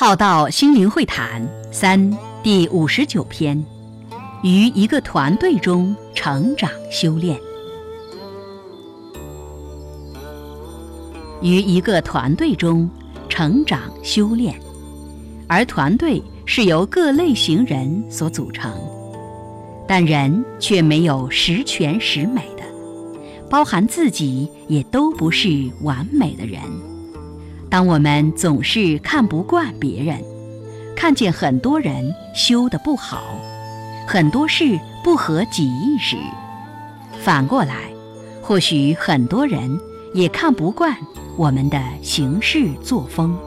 浩道心灵会谈三第五十九篇：于一个团队中成长修炼。于一个团队中成长修炼，而团队是由各类型人所组成，但人却没有十全十美的，包含自己也都不是完美的人。当我们总是看不惯别人，看见很多人修得不好，很多事不合己意时，反过来，或许很多人也看不惯我们的行事作风，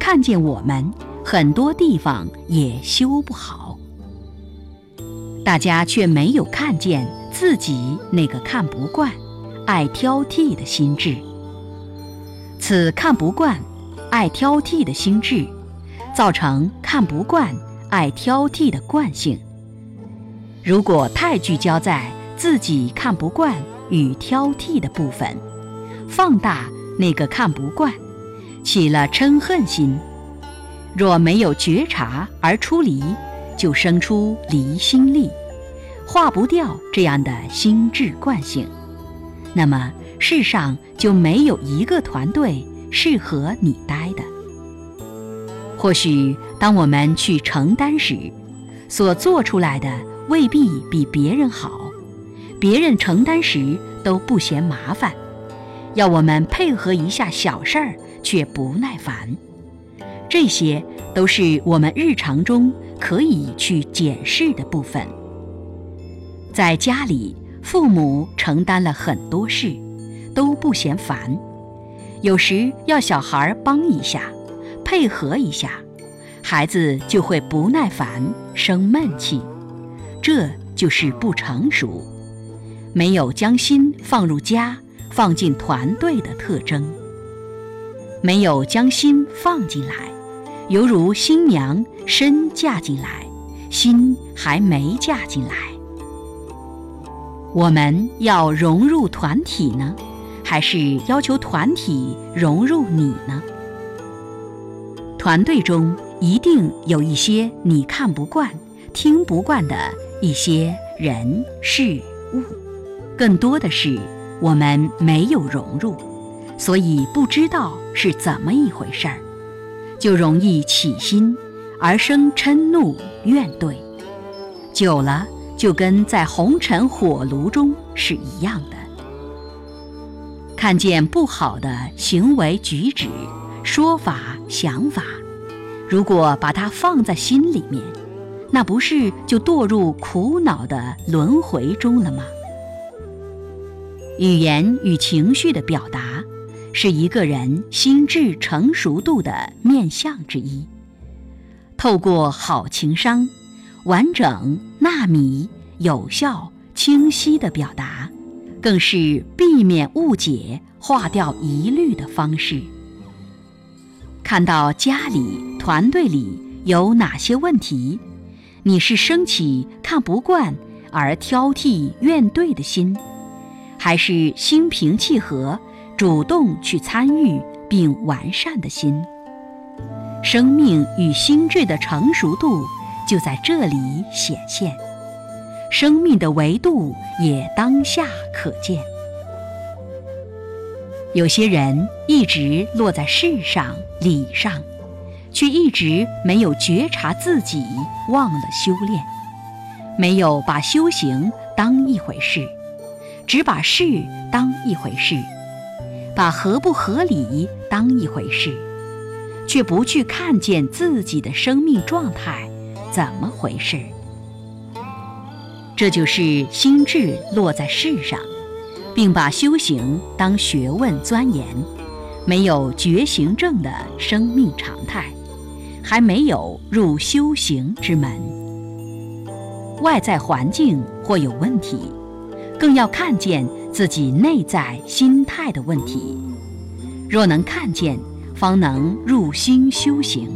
看见我们很多地方也修不好，大家却没有看见自己那个看不惯、爱挑剔的心智。此看不惯、爱挑剔的心智，造成看不惯、爱挑剔的惯性。如果太聚焦在自己看不惯与挑剔的部分，放大那个看不惯，起了嗔恨心，若没有觉察而出离，就生出离心力，化不掉这样的心智惯性。那么。世上就没有一个团队适合你待的。或许当我们去承担时，所做出来的未必比别人好，别人承担时都不嫌麻烦，要我们配合一下小事儿却不耐烦，这些都是我们日常中可以去检视的部分。在家里，父母承担了很多事。都不嫌烦，有时要小孩帮一下，配合一下，孩子就会不耐烦、生闷气，这就是不成熟，没有将心放入家、放进团队的特征，没有将心放进来，犹如新娘身嫁进来，心还没嫁进来。我们要融入团体呢？还是要求团体融入你呢？团队中一定有一些你看不惯、听不惯的一些人事物，更多的是我们没有融入，所以不知道是怎么一回事儿，就容易起心而生嗔怒怨怼，久了就跟在红尘火炉中是一样的。看见不好的行为举止、说法、想法，如果把它放在心里面，那不是就堕入苦恼的轮回中了吗？语言与情绪的表达，是一个人心智成熟度的面相之一。透过好情商，完整、纳米、有效、清晰的表达。更是避免误解、化掉疑虑的方式。看到家里、团队里有哪些问题，你是升起看不惯而挑剔怨怼的心，还是心平气和、主动去参与并完善的心？生命与心智的成熟度就在这里显现。生命的维度也当下可见。有些人一直落在事上、理上，却一直没有觉察自己，忘了修炼，没有把修行当一回事，只把事当一回事，把合不合理当一回事，却不去看见自己的生命状态怎么回事。这就是心智落在世上，并把修行当学问钻研，没有觉行证的生命常态，还没有入修行之门。外在环境或有问题，更要看见自己内在心态的问题。若能看见，方能入心修行，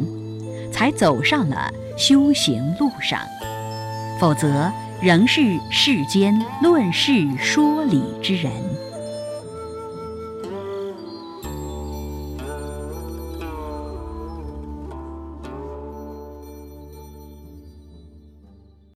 才走上了修行路上，否则。仍是世间论事说理之人。